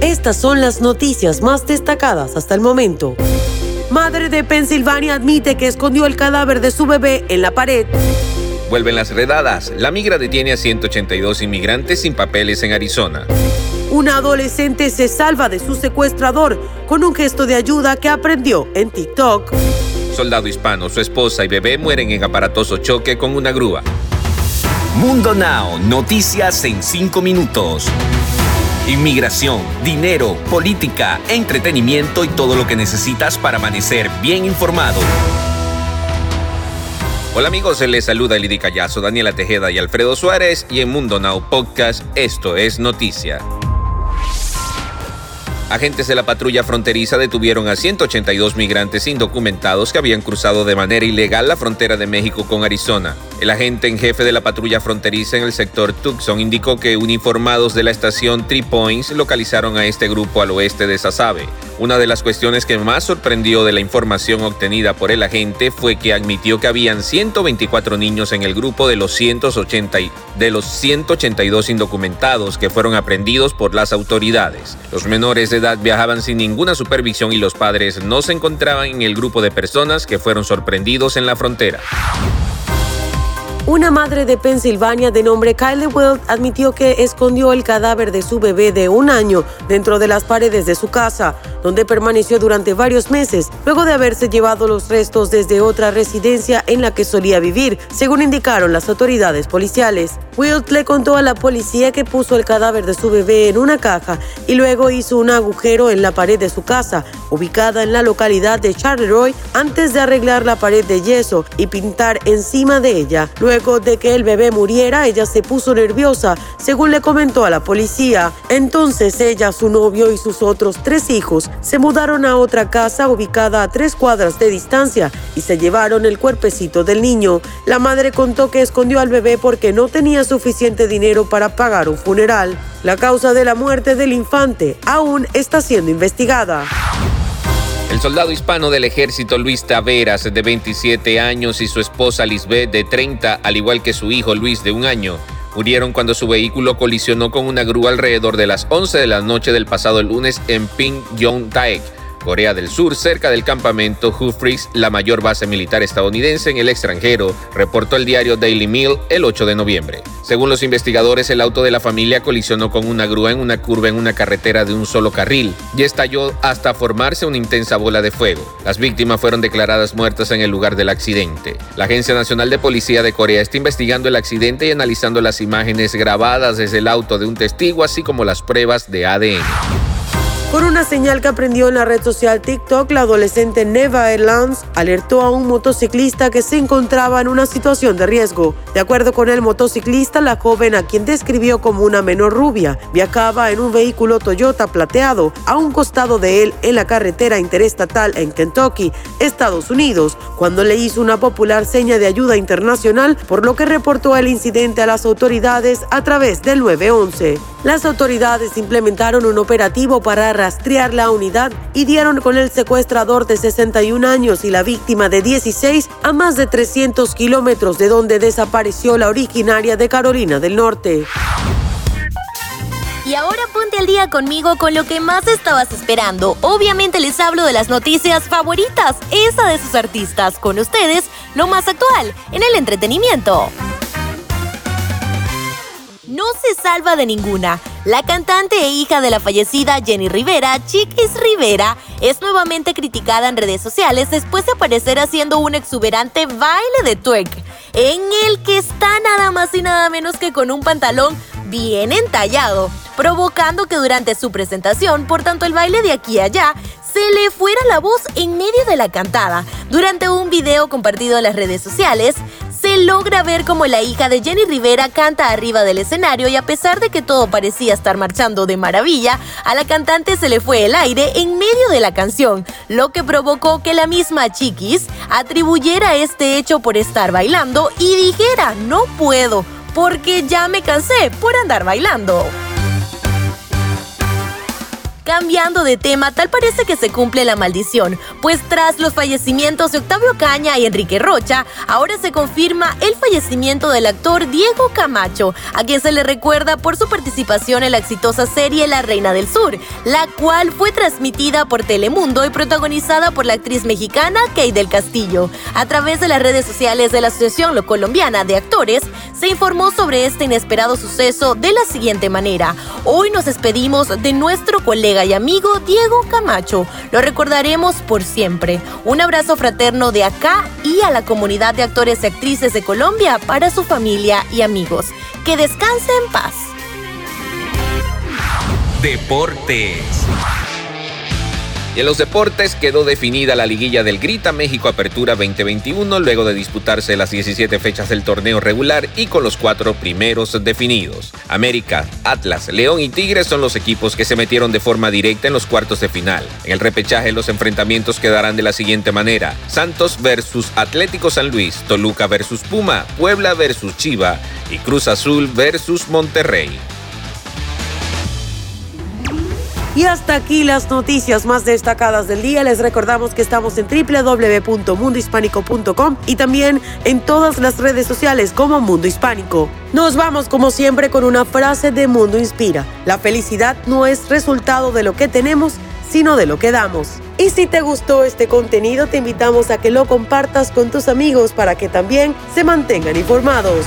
Estas son las noticias más destacadas hasta el momento. Madre de Pensilvania admite que escondió el cadáver de su bebé en la pared. Vuelven las redadas. La migra detiene a 182 inmigrantes sin papeles en Arizona. Una adolescente se salva de su secuestrador con un gesto de ayuda que aprendió en TikTok. Soldado hispano, su esposa y bebé mueren en aparatoso choque con una grúa. Mundo Now, noticias en 5 minutos. Inmigración, dinero, política, entretenimiento y todo lo que necesitas para amanecer bien informado. Hola amigos, se les saluda Lidy Callazo, Daniela Tejeda y Alfredo Suárez y en Mundo Now Podcast esto es Noticia. Agentes de la patrulla fronteriza detuvieron a 182 migrantes indocumentados que habían cruzado de manera ilegal la frontera de México con Arizona. El agente en jefe de la patrulla fronteriza en el sector Tucson indicó que uniformados de la estación Three Points localizaron a este grupo al oeste de Sasabe. Una de las cuestiones que más sorprendió de la información obtenida por el agente fue que admitió que habían 124 niños en el grupo de los, 180 de los 182 indocumentados que fueron aprendidos por las autoridades. Los menores de edad viajaban sin ninguna supervisión y los padres no se encontraban en el grupo de personas que fueron sorprendidos en la frontera. Una madre de Pensilvania de nombre Kylie Weld admitió que escondió el cadáver de su bebé de un año dentro de las paredes de su casa, donde permaneció durante varios meses, luego de haberse llevado los restos desde otra residencia en la que solía vivir, según indicaron las autoridades policiales. Wilt le contó a la policía que puso el cadáver de su bebé en una caja y luego hizo un agujero en la pared de su casa, ubicada en la localidad de Charleroi, antes de arreglar la pared de yeso y pintar encima de ella. Luego de que el bebé muriera, ella se puso nerviosa, según le comentó a la policía. Entonces ella, su novio y sus otros tres hijos se mudaron a otra casa ubicada a tres cuadras de distancia y se llevaron el cuerpecito del niño. La madre contó que escondió al bebé porque no tenía suficiente dinero para pagar un funeral. La causa de la muerte del infante aún está siendo investigada. El soldado hispano del ejército Luis Taveras, de 27 años, y su esposa Lisbeth, de 30, al igual que su hijo Luis, de un año, murieron cuando su vehículo colisionó con una grúa alrededor de las 11 de la noche del pasado lunes en Pyongyang, Corea del Sur, cerca del campamento Hufris, la mayor base militar estadounidense en el extranjero, reportó el diario Daily Mail el 8 de noviembre. Según los investigadores, el auto de la familia colisionó con una grúa en una curva en una carretera de un solo carril y estalló hasta formarse una intensa bola de fuego. Las víctimas fueron declaradas muertas en el lugar del accidente. La Agencia Nacional de Policía de Corea está investigando el accidente y analizando las imágenes grabadas desde el auto de un testigo, así como las pruebas de ADN. Por una señal que aprendió en la red social TikTok, la adolescente Neva Erlands alertó a un motociclista que se encontraba en una situación de riesgo. De acuerdo con el motociclista, la joven, a quien describió como una menor rubia, viajaba en un vehículo Toyota plateado a un costado de él en la carretera interestatal en Kentucky, Estados Unidos, cuando le hizo una popular seña de ayuda internacional, por lo que reportó el incidente a las autoridades a través del 911. Las autoridades implementaron un operativo para rastrear la unidad y dieron con el secuestrador de 61 años y la víctima de 16 a más de 300 kilómetros de donde desapareció la originaria de Carolina del Norte. Y ahora ponte al día conmigo con lo que más estabas esperando. Obviamente les hablo de las noticias favoritas, esa de sus artistas. Con ustedes, lo más actual en el entretenimiento no se salva de ninguna. La cantante e hija de la fallecida Jenny Rivera, Chiquis Rivera, es nuevamente criticada en redes sociales después de aparecer haciendo un exuberante baile de twerk, en el que está nada más y nada menos que con un pantalón bien entallado, provocando que durante su presentación, por tanto el baile de aquí a allá, se le fuera la voz en medio de la cantada. Durante un video compartido en las redes sociales, se logra ver como la hija de Jenny Rivera canta arriba del escenario y a pesar de que todo parecía estar marchando de maravilla, a la cantante se le fue el aire en medio de la canción, lo que provocó que la misma Chiquis atribuyera este hecho por estar bailando y dijera, no puedo, porque ya me cansé por andar bailando. Cambiando de tema, tal parece que se cumple la maldición, pues tras los fallecimientos de Octavio Caña y Enrique Rocha, ahora se confirma el fallecimiento del actor Diego Camacho, a quien se le recuerda por su participación en la exitosa serie La Reina del Sur, la cual fue transmitida por Telemundo y protagonizada por la actriz mexicana Kay del Castillo. A través de las redes sociales de la Asociación Colombiana de Actores, se informó sobre este inesperado suceso de la siguiente manera. Hoy nos despedimos de nuestro y amigo Diego Camacho. Lo recordaremos por siempre. Un abrazo fraterno de acá y a la comunidad de actores y actrices de Colombia para su familia y amigos. Que descanse en paz. Deportes. Y en los deportes quedó definida la liguilla del Grita México Apertura 2021 luego de disputarse las 17 fechas del torneo regular y con los cuatro primeros definidos. América, Atlas, León y Tigres son los equipos que se metieron de forma directa en los cuartos de final. En el repechaje los enfrentamientos quedarán de la siguiente manera. Santos versus Atlético San Luis, Toluca versus Puma, Puebla versus Chiva y Cruz Azul versus Monterrey. Y hasta aquí las noticias más destacadas del día. Les recordamos que estamos en www.mundohispánico.com y también en todas las redes sociales como Mundo Hispánico. Nos vamos como siempre con una frase de Mundo Inspira. La felicidad no es resultado de lo que tenemos, sino de lo que damos. Y si te gustó este contenido, te invitamos a que lo compartas con tus amigos para que también se mantengan informados.